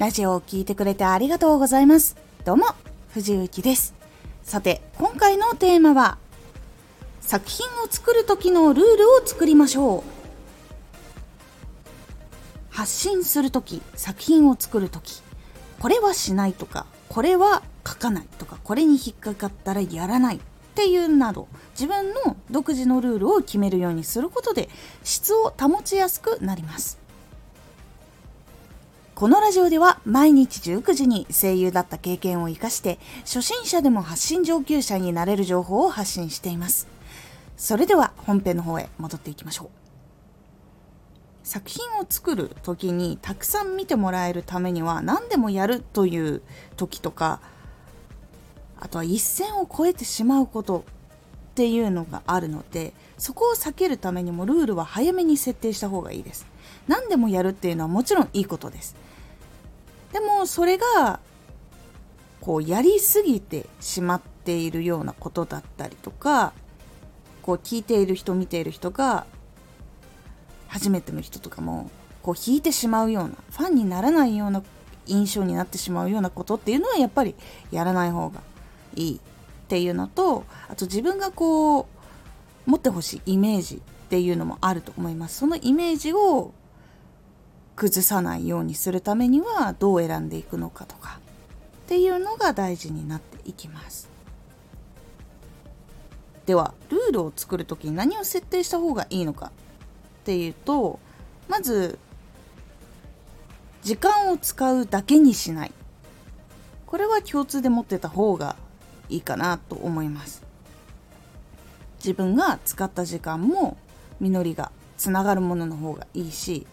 ラジオを聴いてくれてありがとうございます。どうも、藤幸です。さて、今回のテーマは、作品を作る時のルールを作りましょう。発信する時、作品を作る時、これはしないとか、これは書かないとか、これに引っかかったらやらないっていうなど、自分の独自のルールを決めるようにすることで、質を保ちやすくなります。このラジオでは毎日19時に声優だった経験を活かして初心者でも発信上級者になれる情報を発信しています。それでは本編の方へ戻っていきましょう。作品を作る時にたくさん見てもらえるためには何でもやるという時とかあとは一線を越えてしまうことっていうのがあるのでそこを避けるためにもルールは早めに設定した方がいいです何でもやるっていうのはもちろんいいことですでもそれがこうやりすぎてしまっているようなことだったりとかこう聞いている人見ている人が初めての人とかもこう引いてしまうようなファンにならないような印象になってしまうようなことっていうのはやっぱりやらない方がいいっていうのとあと自分がこう持ってほしいイメージっていうのもあると思います。そのイメージを崩さないようにするためにはどう選んでいくのかとかっていうのが大事になっていきます。ではルールを作る時に何を設定した方がいいのか。っていうとまず時間を使うだけにしない。これは共通で持ってた方がいいかなと思います。自分が使った時間も実りがつながるものの方がいいし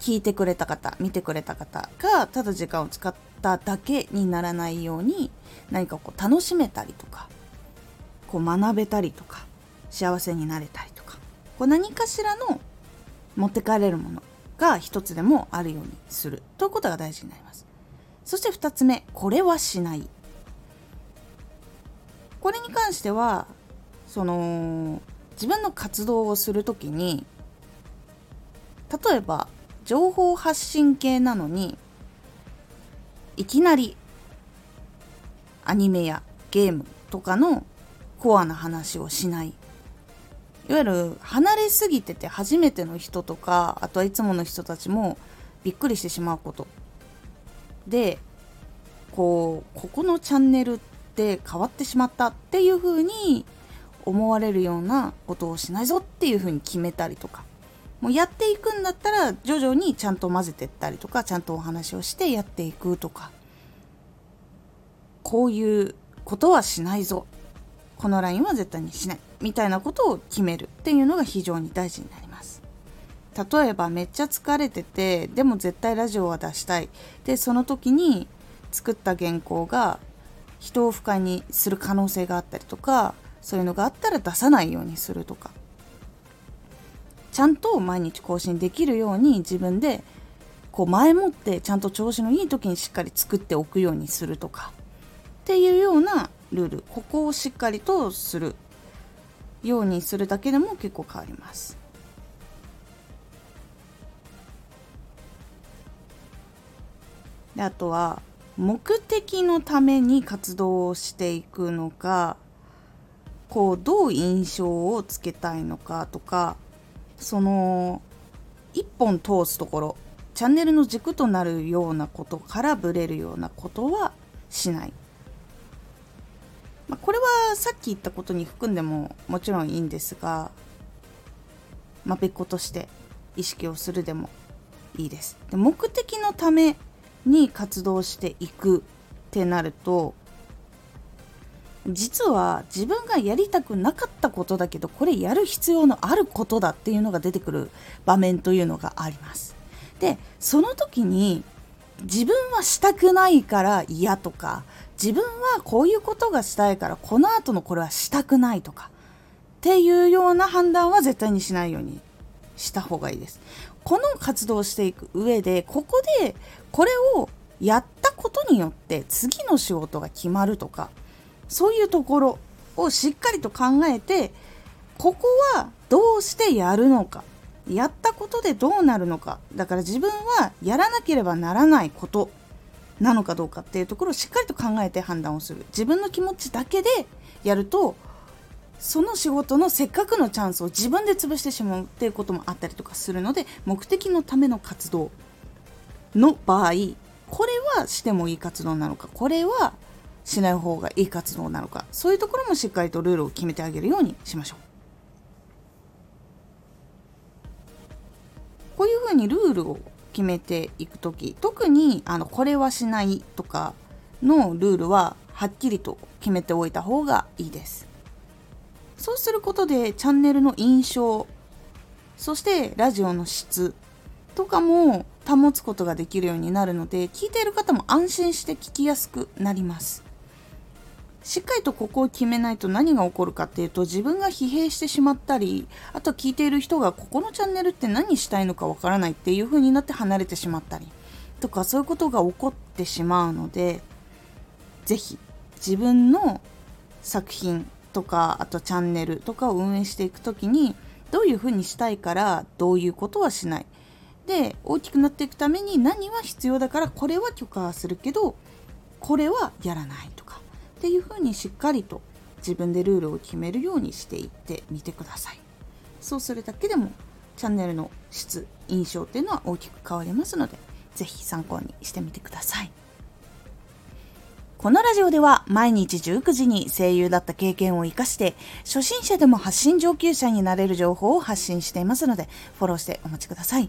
聞いてくれた方見てくれた方がただ時間を使っただけにならないように何かこう楽しめたりとかこう学べたりとか幸せになれたりとかこう何かしらの持って帰れるものが一つでもあるようにするということが大事になります。そして2つ目これはしない。これに関してはその自分の活動をする時に例えば情報発信系なのにいきなりアニメやゲームとかのコアな話をしない。いわゆる離れすぎてて初めての人とかあとはいつもの人たちもびっくりしてしまうこと。でこうここのチャンネルって変わってしまったっていう風に思われるようなことをしないぞっていう風に決めたりとか。もうやっていくんだったら徐々にちゃんと混ぜてったりとかちゃんとお話をしてやっていくとか。こういうことはしないぞ。このラインは絶対にしない。みたいなことを決めるっていうのが非常に大事になります。例えばめっちゃ疲れててでも絶対ラジオは出したい。でその時に作った原稿が人を不快にする可能性があったりとかそういうのがあったら出さないようにするとか。ちゃんと毎日更新できるように自分でこう前もってちゃんと調子のいい時にしっかり作っておくようにするとかっていうようなルールここをしっかりとするようにするだけでも結構変わります。であとは目的のために活動をしていくのかこうどう印象をつけたいのかとかその一本通すところチャンネルの軸となるようなことからブレるようなことはしない、まあ、これはさっき言ったことに含んでももちろんいいんですが、まあ、別個として意識をするでもいいです。で目的のために活動していくってなると実は自分がやりたくなかったことだけどこれやる必要のあることだっていうのが出てくる場面というのがあります。でその時に自分はしたくないから嫌とか自分はこういうことがしたいからこの後のこれはしたくないとかっていうような判断は絶対にしないようにした方がいいです。この活動をしていく上でここでこれをやったことによって次の仕事が決まるとかそういうところをしっかりと考えてここはどうしてやるのか。やったことでどうなるのか。だから自分はやらなければならないことなのかどうかっていうところをしっかりと考えて判断をする。自分の気持ちだけでやるとその仕事のせっかくのチャンスを自分で潰してしまうっていうこともあったりとかするので目的のための活動の場合これはしてもいい活動なのか。これはしない方がいい活動なのかそういうところもしっかりとルールを決めてあげるようにしましょう。こういうふうにルールを決めていく時特にあのこれはしないとかのルールははっきりと決めておいた方がいいです。そうすることでチャンネルの印象そしてラジオの質とかも保つことができるようになるので聞いている方も安心して聞きやすくなります。しっかりとここを決めないと何が起こるかっていうと自分が疲弊してしまったりあと聞いている人がここのチャンネルって何したいのかわからないっていう風になって離れてしまったりとかそういうことが起こってしまうので是非自分の作品とかあとチャンネルとかを運営していく時にどういうふうにしたいからどういうことはしない。で大きくなっていくために何は必要だからこれは許可はするけどこれはやらないとか。っていうふうにしっかりと自分でルールを決めるようにしていってみてくださいそうするだけでもチャンネルの質印象っていうのは大きく変わりますので是非参考にしてみてくださいこのラジオでは毎日19時に声優だった経験を活かして初心者でも発信上級者になれる情報を発信していますのでフォローしてお待ちください。